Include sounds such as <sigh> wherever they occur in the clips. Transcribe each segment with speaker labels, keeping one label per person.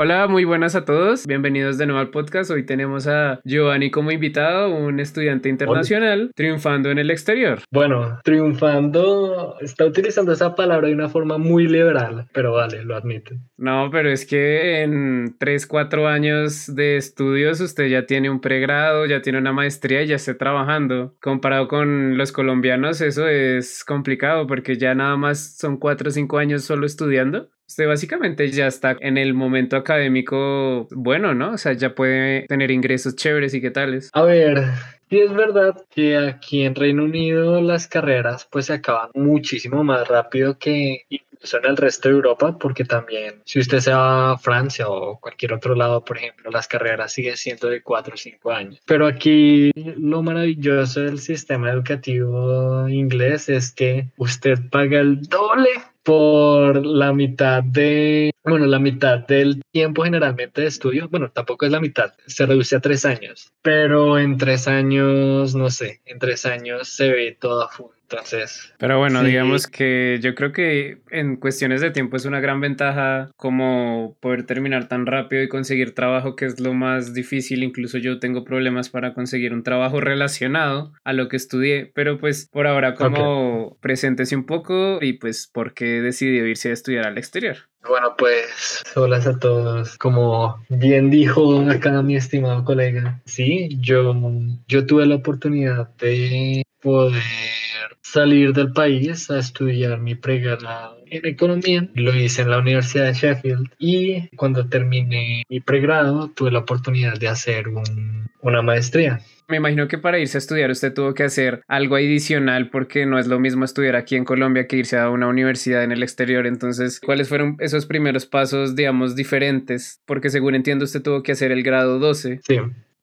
Speaker 1: Hola, muy buenas a todos. Bienvenidos de nuevo al podcast. Hoy tenemos a Giovanni como invitado, un estudiante internacional triunfando en el exterior.
Speaker 2: Bueno, triunfando, está utilizando esa palabra de una forma muy liberal, pero vale, lo admito.
Speaker 1: No, pero es que en 3, 4 años de estudios usted ya tiene un pregrado, ya tiene una maestría y ya está trabajando. Comparado con los colombianos, eso es complicado porque ya nada más son 4 o 5 años solo estudiando. Usted básicamente ya está en el momento académico bueno, ¿no? O sea, ya puede tener ingresos chéveres y qué tales.
Speaker 2: A ver, Sí es verdad que aquí en Reino Unido las carreras pues se acaban muchísimo más rápido que incluso en el resto de Europa porque también si usted se va a Francia o cualquier otro lado por ejemplo las carreras siguen siendo de 4 o 5 años. Pero aquí lo maravilloso del sistema educativo inglés es que usted paga el doble por la mitad de, bueno, la mitad del tiempo generalmente de estudio, bueno, tampoco es la mitad, se reduce a tres años, pero en tres años, no sé, en tres años se ve todo a full. Entonces.
Speaker 1: Pero bueno, digamos que yo creo que en cuestiones de tiempo es una gran ventaja como poder terminar tan rápido y conseguir trabajo, que es lo más difícil. Incluso yo tengo problemas para conseguir un trabajo relacionado a lo que estudié. Pero pues por ahora, como preséntese un poco y pues por qué decidió irse a estudiar al exterior.
Speaker 2: Bueno, pues hola a todos. Como bien dijo acá mi estimado colega, sí, yo, yo tuve la oportunidad de poder salir del país a estudiar mi pregrado en economía. Lo hice en la Universidad de Sheffield y cuando terminé mi pregrado tuve la oportunidad de hacer una maestría.
Speaker 1: Me imagino que para irse a estudiar usted tuvo que hacer algo adicional porque no es lo mismo estudiar aquí en Colombia que irse a una universidad en el exterior. Entonces, ¿cuáles fueron esos primeros pasos, digamos, diferentes? Porque según entiendo usted tuvo que hacer el grado 12.
Speaker 2: Sí.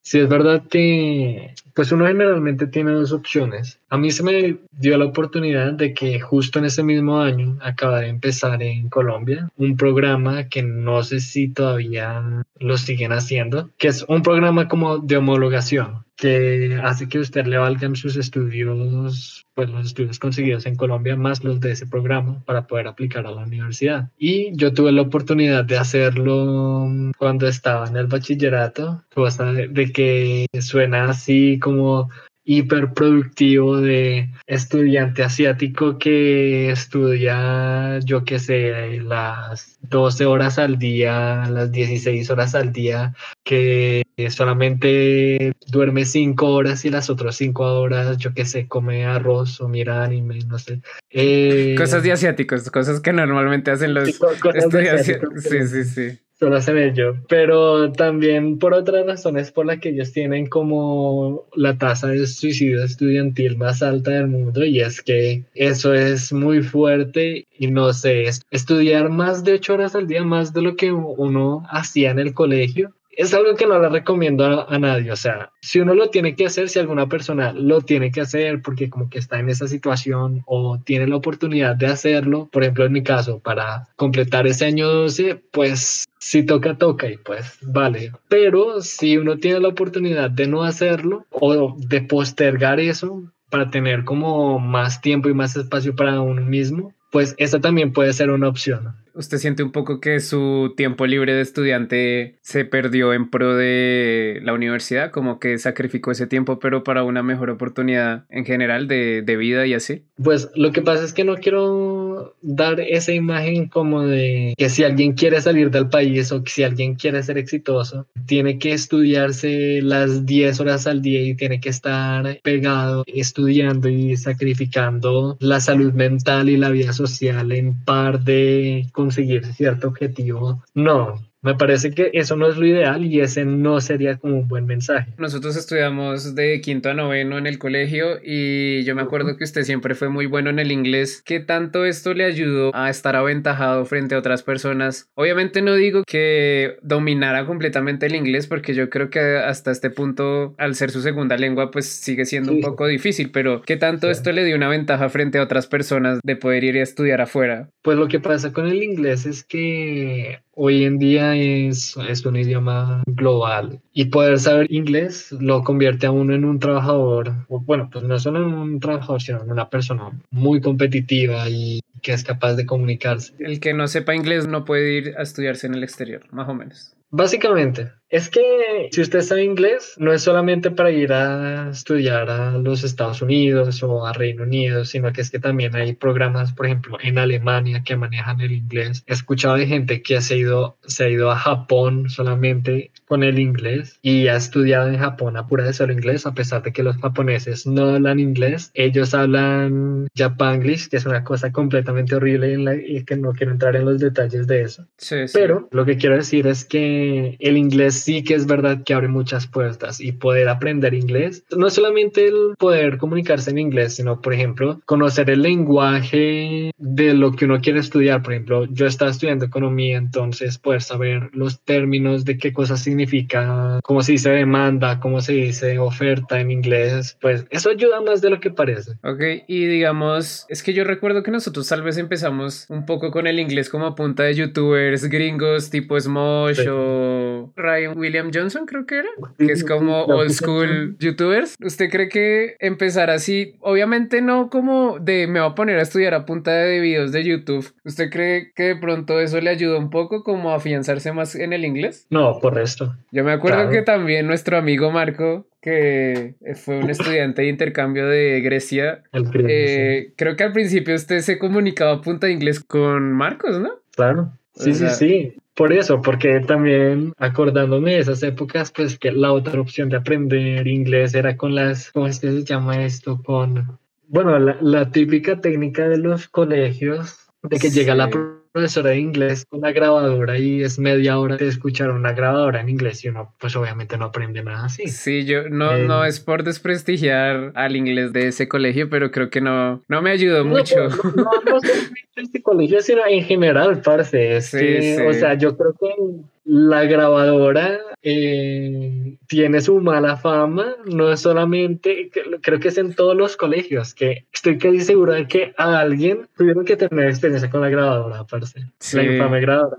Speaker 2: Sí, es verdad que pues uno generalmente tiene dos opciones. A mí se me dio la oportunidad de que justo en ese mismo año acaba de empezar en Colombia un programa que no sé si todavía lo siguen haciendo, que es un programa como de homologación que hace que usted le valgan sus estudios, pues los estudios conseguidos en Colombia más los de ese programa para poder aplicar a la universidad. Y yo tuve la oportunidad de hacerlo cuando estaba en el bachillerato, cosa de que suena así como hiperproductivo de estudiante asiático que estudia, yo qué sé, las 12 horas al día, las 16 horas al día, que solamente duerme 5 horas y las otras 5 horas, yo qué sé, come arroz o mira anime, no sé.
Speaker 1: Eh, cosas de asiáticos, cosas que normalmente hacen los estudiantes. Sí, sí, sí
Speaker 2: ello, pero también por otras razones por las que ellos tienen como la tasa de suicidio estudiantil más alta del mundo y es que eso es muy fuerte y no sé, estudiar más de ocho horas al día, más de lo que uno hacía en el colegio, es algo que no le recomiendo a, nadie. O sea, si uno lo tiene que hacer, si alguna persona lo tiene que hacer porque como que está en esa situación o tiene la oportunidad de hacerlo, por ejemplo en mi caso, para completar ese año 12, pues si toca, toca y pues vale. Pero si uno tiene la oportunidad de no hacerlo o de postergar eso para tener como más tiempo y más espacio para uno mismo, pues esa también puede ser una opción.
Speaker 1: ¿Usted siente un poco que su tiempo libre de estudiante se perdió en pro de la universidad? Como que sacrificó ese tiempo, pero para una mejor oportunidad en general de, de vida y así.
Speaker 2: Pues lo que pasa es que no quiero dar esa imagen como de que si alguien quiere salir del país o que si alguien quiere ser exitoso, tiene que estudiarse las 10 horas al día y tiene que estar pegado estudiando y sacrificando la salud mental y la vida social en par de conseguir cierto objetivo. No, me parece que eso no es lo ideal y ese no sería como un buen mensaje.
Speaker 1: Nosotros estudiamos de quinto a noveno en el colegio y yo me acuerdo que usted siempre fue muy bueno en el inglés. ¿Qué tanto esto le ayudó a estar aventajado frente a otras personas? Obviamente no digo que dominara completamente el inglés porque yo creo que hasta este punto, al ser su segunda lengua, pues sigue siendo un poco difícil, pero ¿qué tanto esto le dio una ventaja frente a otras personas de poder ir a estudiar afuera?
Speaker 2: Pues lo que pasa con el inglés es que hoy en día es, es un idioma global y poder saber inglés lo convierte a uno en un trabajador, bueno, pues no solo en un trabajador, sino en una persona muy competitiva y que es capaz de comunicarse.
Speaker 1: El que no sepa inglés no puede ir a estudiarse en el exterior, más o menos.
Speaker 2: Básicamente, es que si usted sabe inglés, no es solamente para ir a estudiar a los Estados Unidos o a Reino Unido, sino que es que también hay programas, por ejemplo, en Alemania que manejan el inglés. He escuchado de gente que se ha ido, se ha ido a Japón solamente con el inglés y ha estudiado en Japón a pura de solo inglés, a pesar de que los japoneses no hablan inglés. Ellos hablan Japanglish, que es una cosa completamente horrible en la, y que no quiero entrar en los detalles de eso. Pero lo que quiero decir es que el inglés sí que es verdad que abre muchas puertas y poder aprender inglés, no solamente el poder comunicarse en inglés, sino, por ejemplo, conocer el lenguaje de lo que uno quiere estudiar. Por ejemplo, yo estaba estudiando economía, entonces poder saber los términos de qué cosa significa, cómo se dice demanda, cómo se dice oferta en inglés, pues eso ayuda más de lo que parece.
Speaker 1: Ok, y digamos, es que yo recuerdo que nosotros tal vez empezamos un poco con el inglés como punta de youtubers gringos tipo Smosh o Ryan William Johnson, creo que era, que es como old school youtubers. ¿Usted cree que empezar así, obviamente no como de me voy a poner a estudiar a punta de videos de YouTube, ¿usted cree que de pronto eso le ayuda un poco como a afianzarse más en el inglés?
Speaker 2: No, por esto.
Speaker 1: Yo me acuerdo que también nuestro amigo Marco que fue un estudiante de intercambio de Grecia. Eh, creo que al principio usted se comunicaba a punta de inglés con Marcos, ¿no?
Speaker 2: Claro. Sí, sí, sí. Por eso, porque también acordándome de esas épocas, pues que la otra opción de aprender inglés era con las, ¿cómo es que se llama esto? Con, bueno, la, típica técnica de los colegios, de que llega la profesora de inglés con la grabadora y es media hora de escuchar una grabadora en inglés y uno pues obviamente no aprende nada así.
Speaker 1: Sí, yo no, no eh, es por desprestigiar al inglés de ese colegio, pero creo que no, no me ayudó mucho.
Speaker 2: No, no, no, este colegio, sino en general, parce. Es que, o sea, yo creo que la grabadora eh, tiene su mala fama, no es solamente, creo que es en todos los colegios, que estoy casi seguro de que a alguien tuvieron que tener experiencia con la grabadora, parce. La infame grabadora.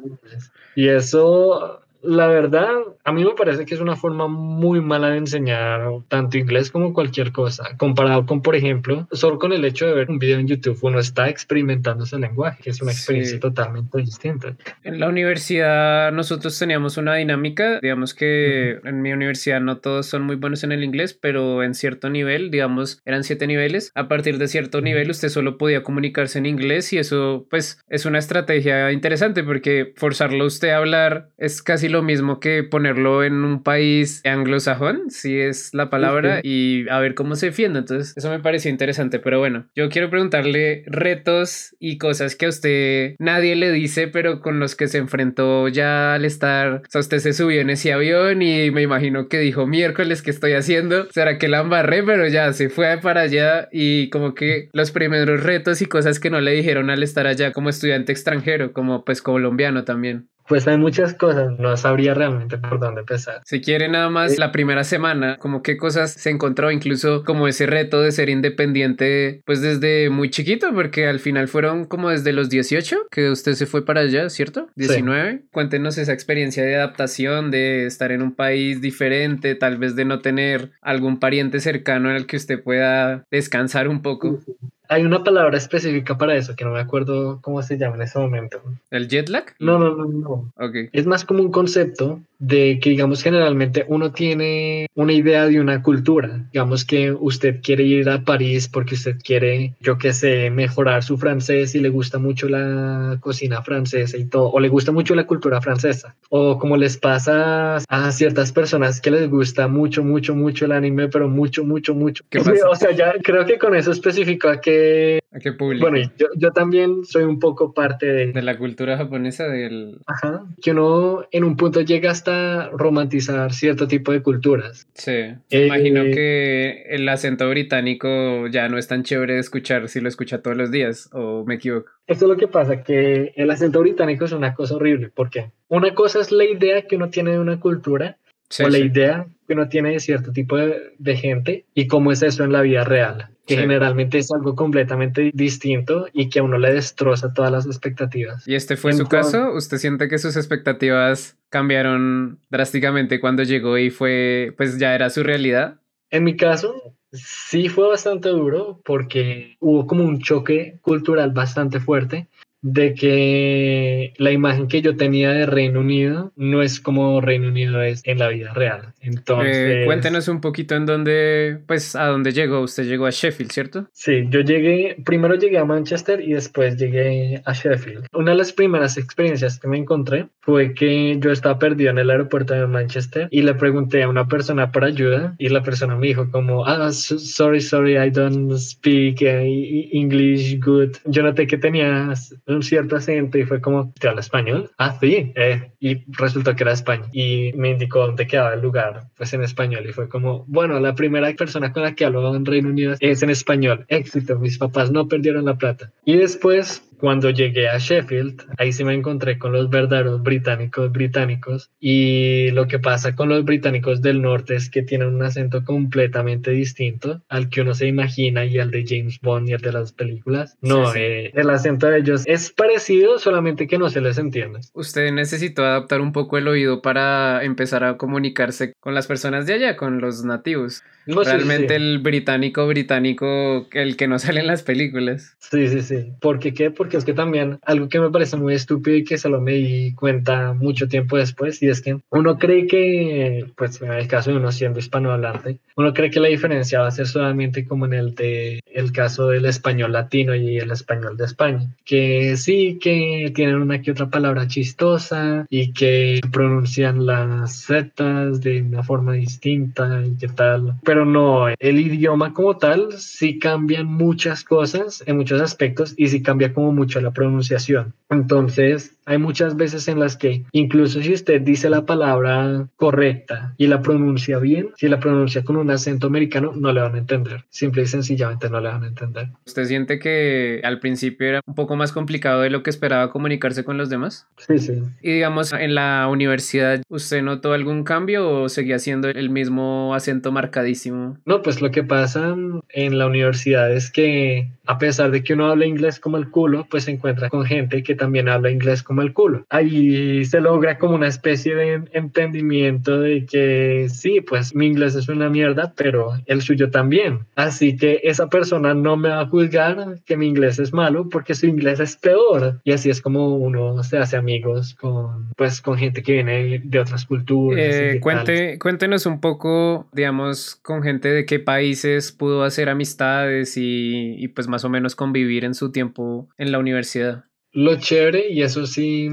Speaker 2: Y eso la verdad, a mí me parece que es una forma muy mala de enseñar tanto inglés como cualquier cosa, comparado con, por ejemplo, solo con el hecho de ver un video en YouTube, uno está experimentando ese lenguaje, que es una experiencia totalmente distinta.
Speaker 1: En la universidad nosotros teníamos una dinámica, digamos que en mi universidad no todos son muy buenos en el inglés, pero en cierto nivel, digamos, eran siete niveles, a partir de cierto nivel usted solo podía comunicarse en inglés y eso pues es una estrategia interesante porque forzarlo a usted a hablar es casi lo lo mismo que ponerlo en un país anglosajón, si es la palabra, y a ver cómo se defiende. Entonces, eso me pareció interesante. Pero bueno, yo quiero preguntarle retos y cosas que a usted nadie le dice, pero con los que se enfrentó ya al estar. O sea, usted se subió en ese avión y me imagino que dijo miércoles que estoy haciendo. Será que la embarré, pero ya se fue para allá y como que los primeros retos y cosas que no le dijeron al estar allá como estudiante extranjero, como pues colombiano también.
Speaker 2: Pues hay muchas cosas, no sabría realmente por dónde empezar.
Speaker 1: Si quiere nada más eh, la primera semana, como qué cosas se encontró, incluso como ese reto de ser independiente, pues desde muy chiquito, porque al final fueron como desde los 18 que usted se fue para allá, ¿cierto? 19. Cuéntenos esa experiencia de adaptación, de estar en un país diferente, tal vez de no tener algún pariente cercano en el que usted pueda descansar un poco.
Speaker 2: Hay una palabra específica para eso que no me acuerdo cómo se llama en ese momento.
Speaker 1: ¿El jet lag?
Speaker 2: No, no, no, no.
Speaker 1: Okay.
Speaker 2: Es más como un concepto de que, digamos, generalmente uno tiene una idea de una cultura. Digamos que usted quiere ir a París porque usted quiere, yo qué sé, mejorar su francés y le gusta mucho la cocina francesa y todo, o le gusta mucho la cultura francesa. O como les pasa a ciertas personas que les gusta mucho, mucho, mucho el anime, pero mucho, mucho, mucho. ¿Qué <laughs> pasa? O sea, ya creo que con eso especifico a qué...
Speaker 1: ¿A qué público?
Speaker 2: Bueno, yo, yo también soy un poco parte de...
Speaker 1: De la cultura japonesa del...
Speaker 2: Ajá. Que uno en un punto llega hasta romantizar cierto tipo de culturas.
Speaker 1: Sí, eh, imagino que el acento británico ya no es tan chévere de escuchar si lo escucha todos los días, o me equivoco.
Speaker 2: Esto es lo que pasa, que el acento británico es una cosa horrible, porque una cosa es la idea que uno tiene de una cultura o la idea que uno tiene de cierto tipo de, gente y cómo es eso en la vida real, que generalmente es algo completamente distinto y que a uno le destroza todas las expectativas.
Speaker 1: ¿Y este fue su caso? ¿Usted siente que sus expectativas cambiaron drásticamente cuando llegó y fue, pues ya era su realidad?
Speaker 2: En mi caso, sí fue bastante duro porque hubo como un choque cultural bastante fuerte de que la imagen que yo tenía de Reino Unido no es como Reino Unido es en la vida real. Entonces,
Speaker 1: eh, cuéntenos un poquito en dónde, pues, a dónde llegó. Usted llegó a Sheffield, ¿cierto?
Speaker 2: Sí, yo llegué, primero llegué a Manchester y después llegué a Sheffield. Una de las primeras experiencias que me encontré fue que yo estaba perdido en el aeropuerto de Manchester y le pregunté a una persona por ayuda y la persona me dijo como, ah, sorry, sorry, I don't speak eh, English good. Yo noté que tenías un cierto acento y fue como, ¿te habla español? Ah, sí. Eh, y resultó que era España. Y me indicó dónde quedaba el lugar, pues en español. Y fue como, bueno, la primera persona con la que hablo en Reino Unido es en español. Éxito, mis papás no perdieron la plata. Y después cuando llegué a Sheffield, ahí sí me encontré con los verdaderos británicos británicos y lo que pasa con los británicos del norte es que tienen un acento completamente distinto al que uno se imagina y al de James Bond y al de las películas. No, eh, el acento de ellos es parecido, solamente que no se les entiende.
Speaker 1: Usted necesitó adaptar un poco el oído para empezar a comunicarse con las personas de allá, con los nativos. Realmente el británico británico, el que no <laughs> sale en las películas.
Speaker 2: Sí, sí, sí. ¿Por qué? Porque es que también algo que me parece muy estúpido y que solo me di cuenta mucho tiempo después, y es que uno cree que, pues en el caso de uno siendo hispanohablante, uno cree que la diferencia va a ser solamente como en el de el caso del español latino y el español de España, que sí que tienen una que otra palabra chistosa y que pronuncian las zetas de una forma distinta y qué tal, pero no, el idioma como tal sí cambian muchas cosas en muchos aspectos y sí cambia como mucho la pronunciación. Entonces, hay muchas veces en las que incluso si usted dice la palabra correcta y la pronuncia bien, si la pronuncia con un acento americano, no le van a entender. Simple y sencillamente no le van a entender.
Speaker 1: ¿Usted siente que al principio era un poco más complicado de lo que esperaba comunicarse con los demás?
Speaker 2: Sí, sí.
Speaker 1: Y digamos, en la universidad, ¿usted notó algún cambio o seguía siendo el mismo acento marcadísimo?
Speaker 2: No, pues lo que pasa en la universidad es que a pesar de que uno habla inglés como el culo, pues se encuentra con gente que también habla inglés como el culo. Ahí se logra como una especie de entendimiento de que sí, pues mi inglés es una mierda, pero el suyo también. Así que esa persona no me va a juzgar que mi inglés es malo porque su inglés es peor. Y así es como uno se hace amigos con, pues, con gente que viene de otras culturas.
Speaker 1: Eh, cuente, cuéntenos un poco, digamos, con gente de qué países pudo hacer amistades y, y pues más o menos convivir en su tiempo en la universidad.
Speaker 2: Lo chévere, y eso sí,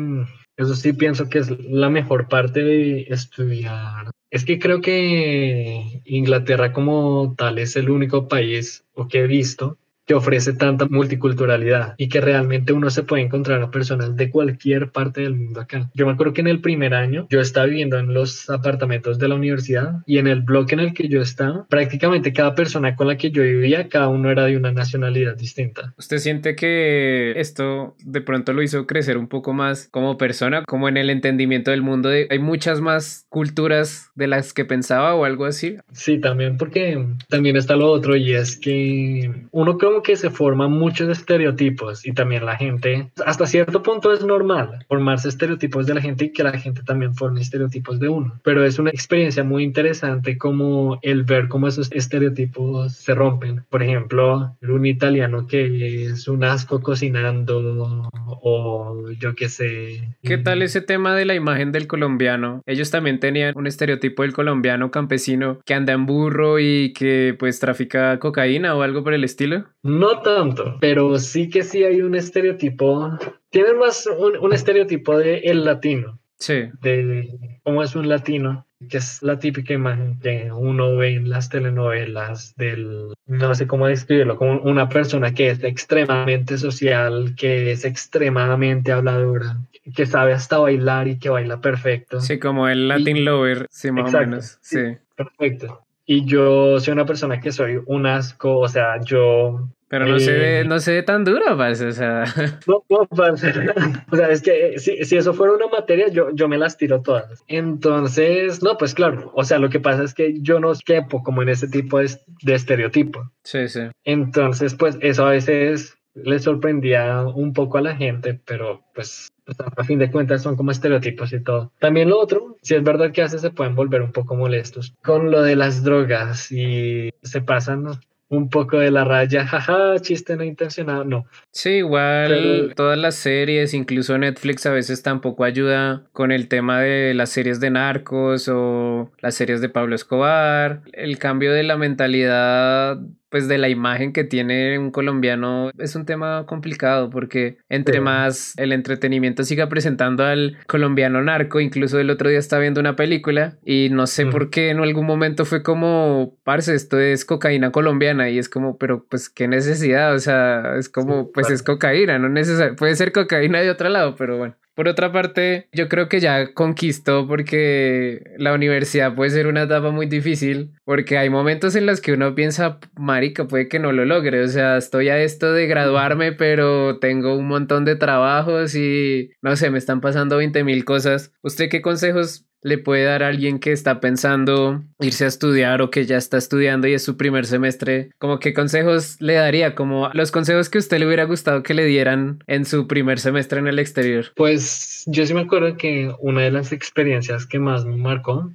Speaker 2: eso sí pienso que es la mejor parte de estudiar. Es que creo que Inglaterra como tal es el único país o que he visto que ofrece tanta multiculturalidad y que realmente uno se puede encontrar a personas de cualquier parte del mundo acá. Yo me acuerdo que en el primer año yo estaba viviendo en los apartamentos de la universidad y en el bloque en el que yo estaba, prácticamente cada persona con la que yo vivía, cada uno era de una nacionalidad distinta.
Speaker 1: ¿Usted siente que esto de pronto lo hizo crecer un poco más como persona, como en el entendimiento del mundo? De, ¿Hay muchas más culturas de las que pensaba o algo así?
Speaker 2: Sí, también porque también está lo otro y es que uno creo que se forman muchos estereotipos y también la gente, hasta cierto punto es normal formarse estereotipos de la gente y que la gente también forme estereotipos de uno. Pero es una experiencia muy interesante como el ver cómo esos estereotipos se rompen. Por ejemplo, un italiano que es un asco cocinando o yo qué sé.
Speaker 1: ¿Qué tal ese tema de la imagen del colombiano? Ellos también tenían un estereotipo del colombiano campesino que anda en burro y que pues trafica cocaína o algo por el estilo.
Speaker 2: No tanto, pero sí que sí hay un estereotipo. Tienen más un, estereotipo de el latino.
Speaker 1: Sí.
Speaker 2: De cómo es un latino, que es la típica imagen que uno ve en las telenovelas del, no sé cómo describirlo, como una persona que es extremadamente social, que es extremadamente habladora, que sabe hasta bailar y que baila perfecto.
Speaker 1: Sí, como el Latin Lover, sí, más o menos. Sí.
Speaker 2: Perfecto. Y yo soy una persona que soy un asco, o sea, yo
Speaker 1: pero no, se ve, eh, no se ve tan duro, parce, o sea. <laughs>
Speaker 2: No, no, parce. <laughs> O sea, es que si, si, eso fuera una materia, yo, yo me las tiro todas. Entonces, no, pues claro. O sea, lo que pasa es que yo no quepo como en ese tipo de, de estereotipo.
Speaker 1: Sí, sí.
Speaker 2: Entonces, pues eso a veces le sorprendía un poco a la gente, pero pues, pues, a fin de cuentas son como estereotipos y todo. También lo otro, si es verdad que a veces se pueden volver un poco molestos con lo de las drogas y se pasan un poco de la raya, <laughs> jaja, chiste no intencionado, no.
Speaker 1: Sí, igual todas las series, incluso Netflix a veces tampoco ayuda con el tema de las series de narcos o las series de Pablo Escobar. El cambio de la mentalidad pues de la imagen que tiene un colombiano es un tema complicado porque entre más el entretenimiento siga presentando al colombiano narco, incluso el otro día estaba viendo una película y no sé por qué en algún momento fue como, parce, esto es cocaína colombiana y es como, pero pues qué necesidad, o sea, es como, pues es cocaína, no necesario, puede ser cocaína de otro lado, pero bueno. Por otra parte, yo creo que ya conquistó porque la universidad puede ser una etapa muy difícil, porque hay momentos en los que uno piensa, marica, puede que no lo logre, o sea, estoy a esto de graduarme, pero tengo un montón de trabajos y no sé, me están pasando 20 mil cosas. ¿Usted qué consejos le puede dar a alguien que está pensando irse a estudiar o que ya está estudiando y es su primer semestre? Como qué consejos le daría? Como los consejos que usted le hubiera gustado que le dieran en su primer semestre en el exterior.
Speaker 2: Pues yo sí me acuerdo que una de las experiencias que más me marcó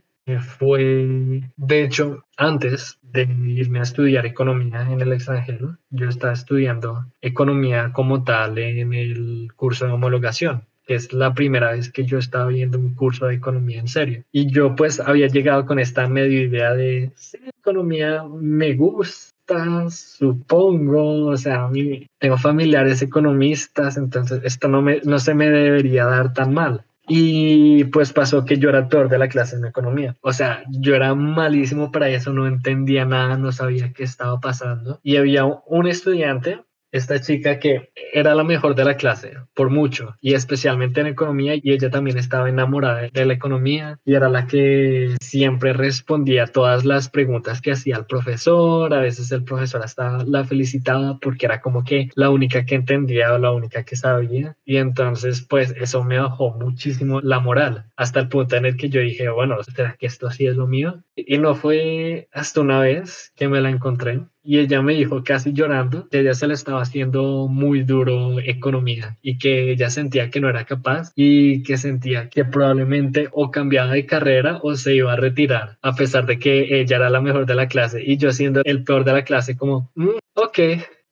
Speaker 2: fue, de hecho, antes de irme a estudiar economía en el extranjero, yo estaba estudiando economía como tal en el curso de homologación es la primera vez que yo estaba viendo un curso de economía en serio. Y yo pues había llegado con esta medio idea de, economía me gusta, supongo, o sea, tengo familiares economistas, entonces esto no, me, no se me debería dar tan mal. Y pues pasó que yo era el de la clase en economía. O sea, yo era malísimo para eso, no entendía nada, no sabía qué estaba pasando. Y había un estudiante esta chica que era la mejor de la clase, por mucho, y especialmente en economía, y ella también estaba enamorada de la economía, y era la que siempre respondía todas las preguntas que hacía el profesor, a veces el profesor hasta la felicitaba porque era como que la única que entendía o la única que sabía, y entonces pues eso me bajó muchísimo la moral, hasta el punto en el que yo dije, bueno, ¿será que esto sí es lo mío? Y no fue hasta una vez que me la encontré y ella me dijo casi llorando que ella se le estaba haciendo muy duro economía y que ella sentía que no era capaz y que sentía que probablemente o cambiaba de carrera o se iba a retirar a pesar de que ella era la mejor de la clase y yo siendo el peor de la clase como mm, ok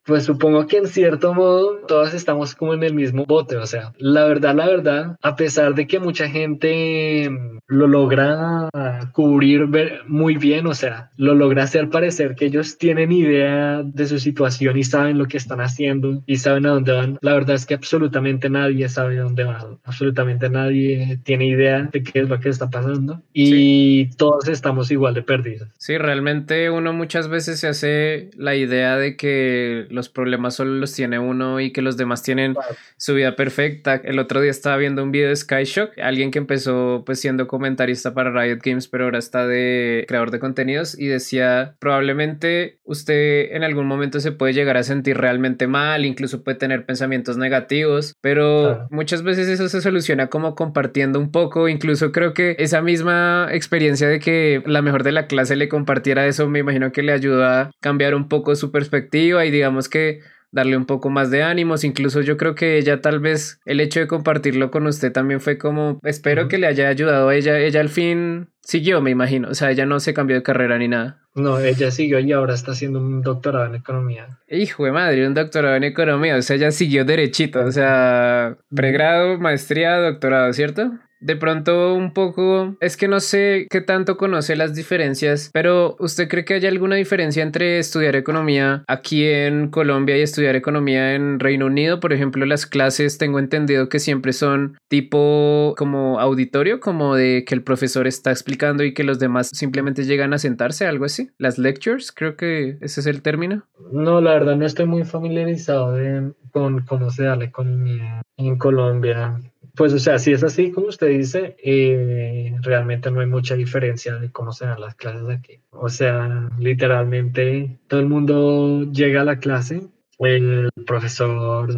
Speaker 2: pues supongo que en cierto modo todos estamos como en el mismo bote, o sea, la verdad, la verdad, a pesar de que mucha gente lo logra cubrir muy bien, o sea, lo logra hacer parecer que ellos tienen idea de su situación y saben lo que están haciendo y saben a dónde van. La verdad es que absolutamente nadie sabe a dónde van, absolutamente nadie tiene idea de qué es lo que está pasando y todos estamos igual de perdidos.
Speaker 1: Sí, realmente uno muchas veces se hace la idea de que los problemas solo los tiene uno y que los demás tienen su vida perfecta. El otro día estaba viendo un video de Skyshock, alguien que empezó pues siendo comentarista para Riot Games, pero ahora está de creador de contenidos y decía, probablemente usted en algún momento se puede llegar a sentir realmente mal, incluso puede tener pensamientos negativos, pero muchas veces eso se soluciona como compartiendo un poco, incluso creo que esa misma experiencia de que la mejor de la clase le compartiera eso, me imagino que le ayudó a cambiar un poco su perspectiva y digamos que darle un poco más de ánimos. Incluso yo creo que ella tal vez el hecho de compartirlo con usted también fue como, espero que le haya ayudado a ella. Ella al fin siguió, me imagino. O sea, ella no se cambió de carrera ni nada.
Speaker 2: No, ella siguió y ahora está haciendo un doctorado en economía.
Speaker 1: Hijo de madre, un doctorado en economía. O sea, ella siguió derechito. O sea, pregrado, maestría, doctorado, ¿cierto? De pronto un poco, es que no sé qué tanto conoce las diferencias, pero ¿usted cree que hay alguna diferencia entre estudiar economía aquí en Colombia y estudiar economía en Reino Unido? Por ejemplo, las clases tengo entendido que siempre son tipo como auditorio, como de que el profesor está explicando y que los demás simplemente llegan a sentarse, algo así. Las lectures, creo que ese es el término.
Speaker 2: No, la verdad no estoy muy familiarizado con cómo se da la economía en Colombia Pues o sea, si es así como usted dice, eh, realmente no hay mucha diferencia de cómo se dan las clases aquí. O sea, literalmente todo el mundo llega a la clase, el profesor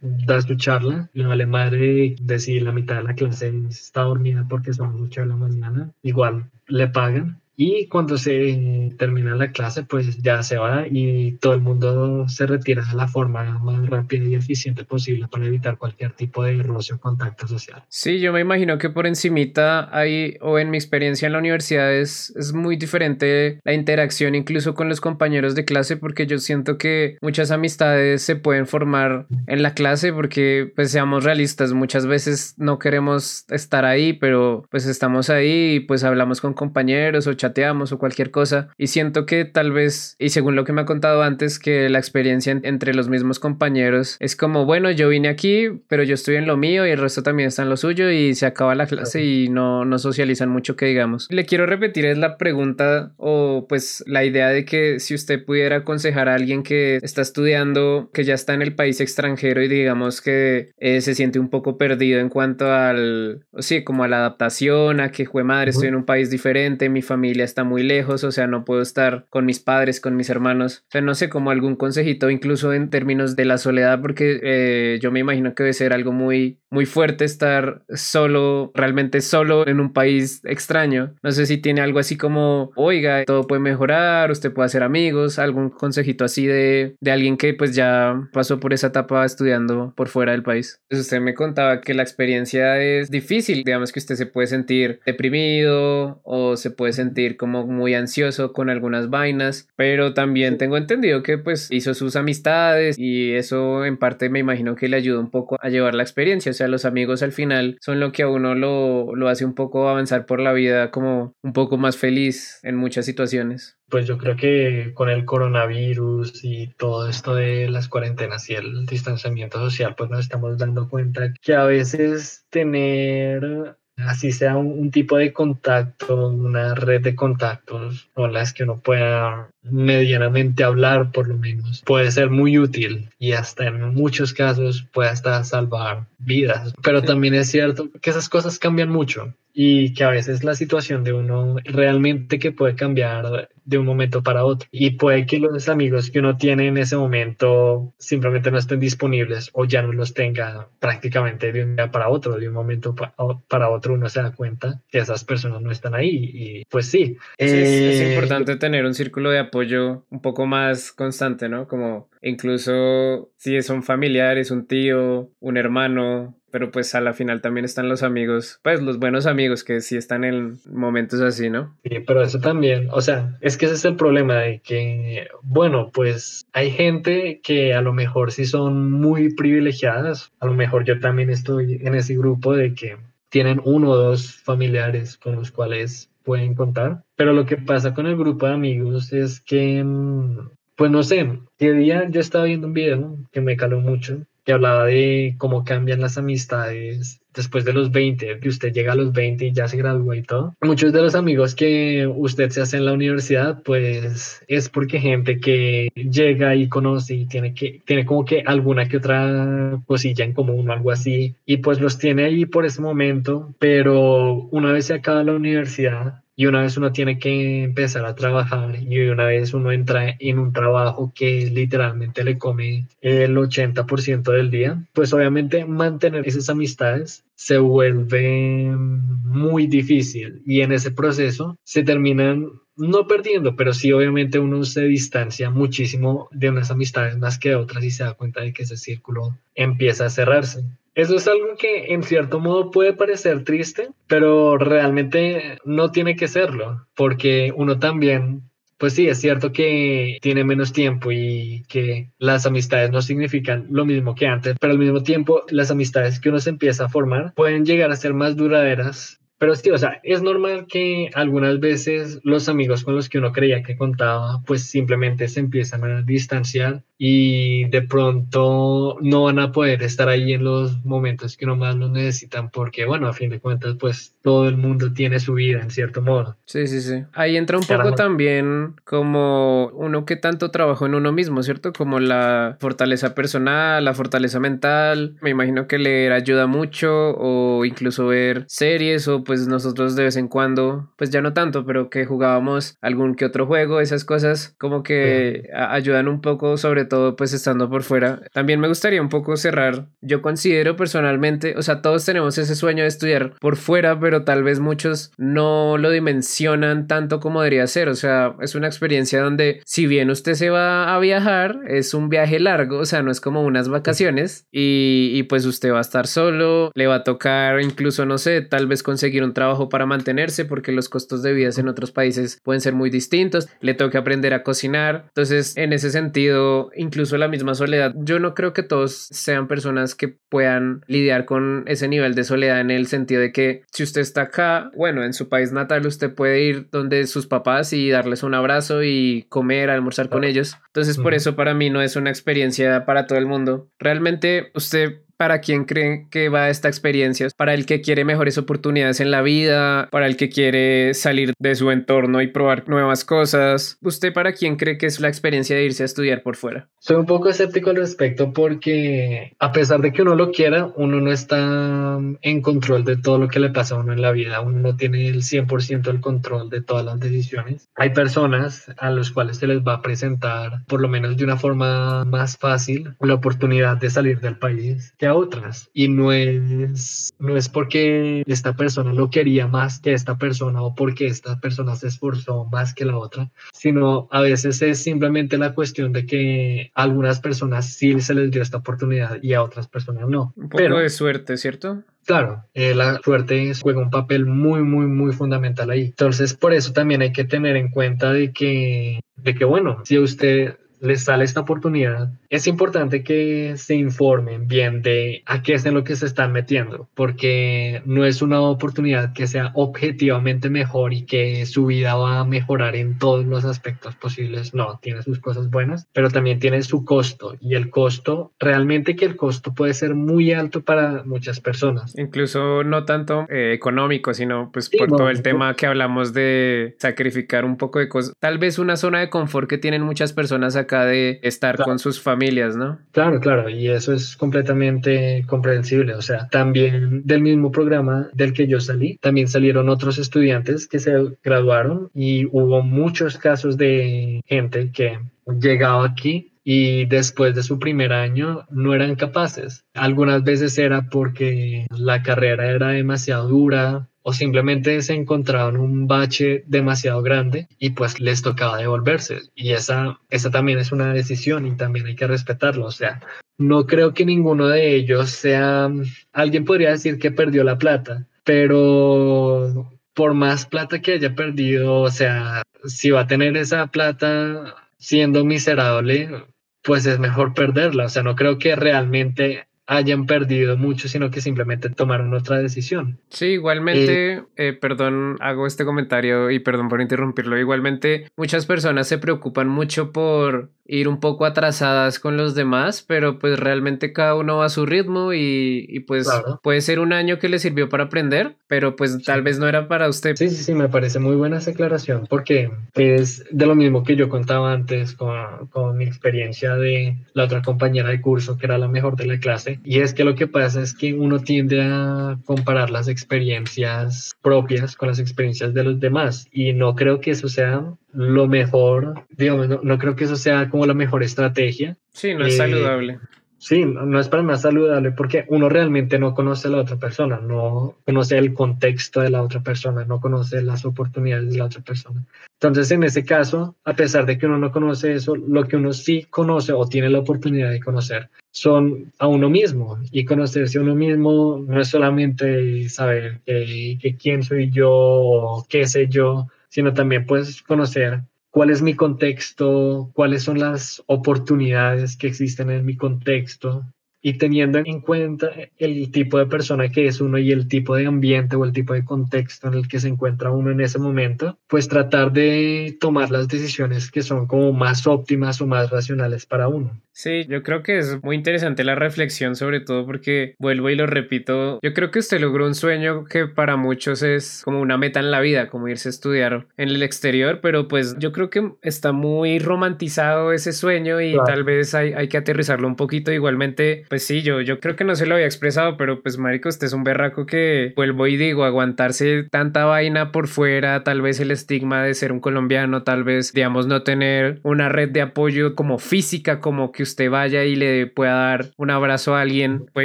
Speaker 2: da su charla, le vale madre decir la mitad de la clase está dormida porque son 8 de la mañana, igual le pagan y cuando se termina la clase, pues ya se va y todo el mundo se retira de la forma más rápida y eficiente posible para evitar cualquier tipo de roce o contacto social.
Speaker 1: Sí, yo me imagino que por encimita hay, o en mi experiencia en la universidad es, es muy diferente la interacción incluso con los compañeros de clase porque yo siento que muchas amistades se pueden formar en la clase porque pues seamos realistas, muchas veces no queremos estar ahí, pero pues estamos ahí y pues hablamos con compañeros o chateamos o cualquier cosa. Y siento que tal vez, y según lo que me ha contado antes, que la experiencia entre los mismos compañeros es como, bueno, yo vine aquí, pero yo estoy en lo mío y el resto también está en lo suyo y se acaba la clase y no, no socializan mucho que digamos. Le quiero repetir es la pregunta o pues la idea de que si usted pudiera aconsejar a alguien que está estudiando, que ya está en el país extranjero y digamos que eh, se siente un poco perdido en cuanto al, sí, como a la adaptación, a que, jue madre, estoy en un país diferente, mi familia está muy lejos, o sea, no puedo estar con mis padres, con mis hermanos. O sea, no sé, como algún consejito, incluso en términos de la soledad, porque eh, yo me imagino que debe ser algo muy, muy fuerte estar solo, realmente solo en un país extraño. No sé si tiene algo así como, oiga, todo puede mejorar, usted puede hacer amigos, algún consejito así de, de alguien que pues ya pasó por esa etapa estudiando por fuera del país. Pues usted me contaba que la experiencia es difícil, digamos que usted se puede sentir deprimido o se puede sentir como muy ansioso con algunas vainas, pero también tengo entendido que pues hizo sus amistades y eso en parte me imagino que le ayuda un poco a llevar la experiencia, o sea, los amigos al final son lo que a uno lo, lo hace un poco avanzar por la vida como un poco más feliz en muchas situaciones.
Speaker 2: Pues yo creo que con el coronavirus y todo esto de las cuarentenas y el distanciamiento social, pues nos estamos dando cuenta que a veces tener así sea un, tipo de contacto, una red de contactos con las que uno pueda medianamente hablar por lo menos, puede ser muy útil y hasta en muchos casos puede hasta salvar vidas. Pero también es cierto que esas cosas cambian mucho y que a veces la situación de uno realmente que puede cambiar de un momento para otro y puede que los amigos que uno tiene en ese momento simplemente no estén disponibles o ya no los tenga prácticamente de un día para otro, de un momento para otro uno se da cuenta que esas personas no están ahí y pues sí.
Speaker 1: es, es eh, importante tener un círculo de apoyo un poco más constante, ¿no? Como incluso si son familiares, un tío, un hermano, pero pues a la final también están los amigos, pues los buenos amigos que sí están en momentos así, ¿no?
Speaker 2: Sí, pero eso también, o sea, es que ese es el problema de que, bueno, pues hay gente que a lo mejor sí son muy privilegiadas, a lo mejor yo también estoy en ese grupo de que tienen uno o dos familiares con los cuales pueden contar, pero lo que pasa con el grupo de amigos es que, mm, pues no sé, que día yo estaba viendo un video que me caló mucho que hablaba de cómo cambian las amistades después de los 20, que usted llega a los 20 y ya se gradúa y todo. Muchos de los amigos que usted se hace en la universidad, pues es porque gente que llega y conoce y tiene que tiene como que alguna que otra cosilla en común o algo así y pues los tiene ahí por ese momento, pero una vez se acaba la universidad y una vez uno tiene que empezar a trabajar y una vez uno entra en un trabajo que literalmente le come el 80% del día, pues obviamente mantener esas amistades se vuelve muy difícil y en ese proceso se terminan no perdiendo, pero sí obviamente uno se distancia muchísimo de unas amistades más que de otras y se da cuenta de que ese círculo empieza a cerrarse. Eso es algo que en cierto modo puede parecer triste, pero realmente no tiene que serlo, porque uno también, pues sí, es cierto que tiene menos tiempo y que las amistades no significan lo mismo que antes, pero al mismo tiempo las amistades que uno se empieza a formar pueden llegar a ser más duraderas. Pero sí, o sea, es normal que algunas veces los amigos con los que uno creía que contaba, pues simplemente se empiezan a distanciar y de pronto no van a poder estar ahí en los momentos que uno más lo necesitan porque, bueno, a fin de cuentas, pues todo el mundo tiene su vida en cierto modo.
Speaker 1: Sí, sí, sí. Ahí entra un poco también como uno que tanto trabajó en uno mismo, ¿cierto? Como la fortaleza personal, la fortaleza mental. Me imagino que leer ayuda mucho o incluso ver series o pues nosotros de vez en cuando, pues ya no tanto, pero que jugábamos algún que otro juego, esas cosas como que ayudan un poco sobre todo pues estando por fuera. También me gustaría un poco cerrar. Yo considero personalmente, o sea, todos tenemos ese sueño de estudiar por fuera, pero tal vez muchos no lo dimensionan tanto como debería ser. O sea, es una experiencia donde si bien usted se va a viajar, es un viaje largo, o sea, no es como unas vacaciones y, y pues usted va a estar solo, le va a tocar incluso, no sé, tal vez conseguir un trabajo para mantenerse porque los costos de vida en otros países pueden ser muy distintos, le toca aprender a cocinar. Entonces, en ese sentido, incluso la misma soledad. Yo no creo que todos sean personas que puedan lidiar con ese nivel de soledad en el sentido de que si usted está acá, bueno, en su país natal, usted puede ir donde sus papás y darles un abrazo y comer, almorzar con ellos. Entonces, por eso para mí no es una experiencia para todo el mundo. Realmente usted para quien cree que va esta experiencia, para el que quiere mejores oportunidades en la vida, para el que quiere salir de su entorno y probar nuevas cosas. ¿Usted para quién cree que es la experiencia de irse a estudiar por fuera?
Speaker 2: Soy un poco escéptico al respecto porque a pesar de que uno lo quiera, uno no está en control de todo lo que le pasa a uno en la vida. Uno no tiene el 100% el control de todas las decisiones. Hay personas a las cuales se les va a presentar, por lo menos de una forma más fácil, la oportunidad de salir del país que otras. Y no es, no es porque esta persona lo quería más que esta persona o porque esta persona se esforzó más que la otra, sino a veces es simplemente la cuestión de que a algunas personas sí se les dio esta oportunidad y a otras personas no.
Speaker 1: Un poco Pero, de suerte, ¿cierto?
Speaker 2: Claro, eh, la suerte juega un papel muy, muy, muy fundamental ahí. Entonces, por eso también hay que tener en cuenta de que, de que bueno, si usted les sale esta oportunidad, es importante que se informen bien de a qué es en lo que se están metiendo, porque no es una oportunidad que sea objetivamente mejor y que su vida va a mejorar en todos los aspectos posibles. No, tiene sus cosas buenas, pero también tiene su costo y el costo, realmente que el costo puede ser muy alto para muchas personas.
Speaker 1: Incluso no tanto eh, económico, sino pues por todo el tema que hablamos de sacrificar un poco de cosas. Tal vez una zona de confort que tienen muchas personas de estar con sus familias, ¿no?
Speaker 2: Claro, claro, y eso es completamente comprensible. O sea, también del mismo programa del que yo salí, también salieron otros estudiantes que se graduaron y hubo muchos casos de gente que llegaba aquí y después de su primer año no eran capaces. Algunas veces era porque la carrera era demasiado dura o simplemente se encontraban un bache demasiado grande y pues les tocaba devolverse. Y esa, esa también es una decisión y también hay que respetarlo. O sea, no creo que ninguno de ellos sea, alguien podría decir que perdió la plata, pero por más plata que haya perdido, o sea, si va a tener esa plata siendo miserable, pues es mejor perderla. O sea, no creo que realmente hayan perdido mucho, sino que simplemente tomaron otra decisión.
Speaker 1: Sí, igualmente, eh, eh, perdón, hago este comentario y perdón por interrumpirlo, igualmente muchas personas se preocupan mucho por ir un poco atrasadas con los demás, pero pues realmente cada uno va a su ritmo y, pues puede ser un año que le sirvió para aprender, pero pues tal vez no era para usted.
Speaker 2: Sí, sí, sí, me parece muy buena esa aclaración porque es de lo mismo que yo contaba antes con, con mi experiencia de la otra compañera de curso que era la mejor de la clase y es que lo que pasa es que uno tiende a comparar las experiencias propias con las experiencias de los demás y no creo que eso sea lo mejor, digamos, no, creo que eso sea como la mejor estrategia.
Speaker 1: Sí, no es eh, saludable.
Speaker 2: Sí, no, es para nada saludable porque uno realmente no conoce a la otra persona, no conoce el contexto de la otra persona, no conoce las oportunidades de la otra persona. Entonces, en ese caso, a pesar de que uno no conoce eso, lo que uno sí conoce o tiene la oportunidad de conocer son a uno mismo y conocerse a uno mismo no es solamente saber que, quién soy yo o qué sé yo, sino también puedes conocer cuál es mi contexto, cuáles son las oportunidades que existen en mi contexto y teniendo en cuenta el tipo de persona que es uno y el tipo de ambiente o el tipo de contexto en el que se encuentra uno en ese momento, pues tratar de tomar las decisiones que son como más óptimas o más racionales para uno.
Speaker 1: Sí, yo creo que es muy interesante la reflexión, sobre todo porque vuelvo y lo repito, yo creo que usted logró un sueño que para muchos es como una meta en la vida, como irse a estudiar en el exterior, pero pues yo creo que está muy romantizado ese sueño y tal vez hay, hay, que aterrizarlo un poquito. Igualmente, pues sí, yo, yo creo que no se lo había expresado, pero pues marico, usted es un berraco que vuelvo y digo, aguantarse tanta vaina por fuera, tal vez el estigma de ser un colombiano, tal vez, digamos, no tener una red de apoyo como física, como que usted vaya y le pueda dar un abrazo a alguien. Fue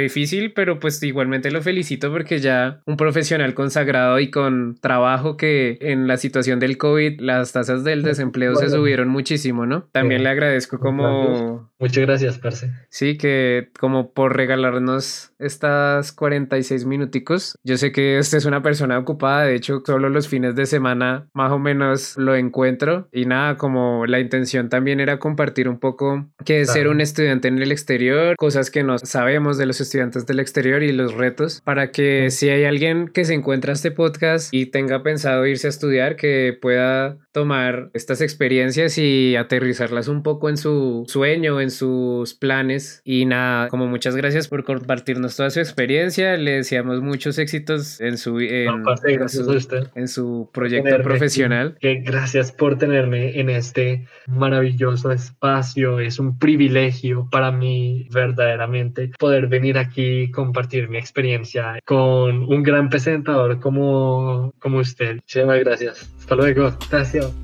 Speaker 1: difícil, pero pues igualmente lo felicito porque ya un profesional consagrado y con trabajo que en la situación del COVID las tasas del desempleo se subieron muchísimo, ¿no? También le agradezco como...
Speaker 2: Muchas gracias, Parce.
Speaker 1: Sí, que como por regalarnos estas 46 minuticos. Yo sé que usted es una persona ocupada, de hecho solo los fines de semana más o menos lo encuentro y nada, como la intención también era compartir un poco que ser un estudiante en el exterior, cosas que no sabemos de los estudiantes del exterior y los retos, para que si hay alguien que se encuentra este podcast y tenga pensado irse a estudiar, que pueda tomar estas experiencias y aterrizarlas un poco en su sueño, en sus planes. Y nada, como muchas gracias por compartirnos toda su experiencia. Le deseamos muchos éxitos en su, en, su, proyecto profesional.
Speaker 2: Gracias por tenerme en este maravilloso espacio. Es un privilegio para mí verdaderamente poder venir aquí y compartir mi experiencia con un gran presentador como, como usted. Muchísimas gracias. Hasta luego. Gracias.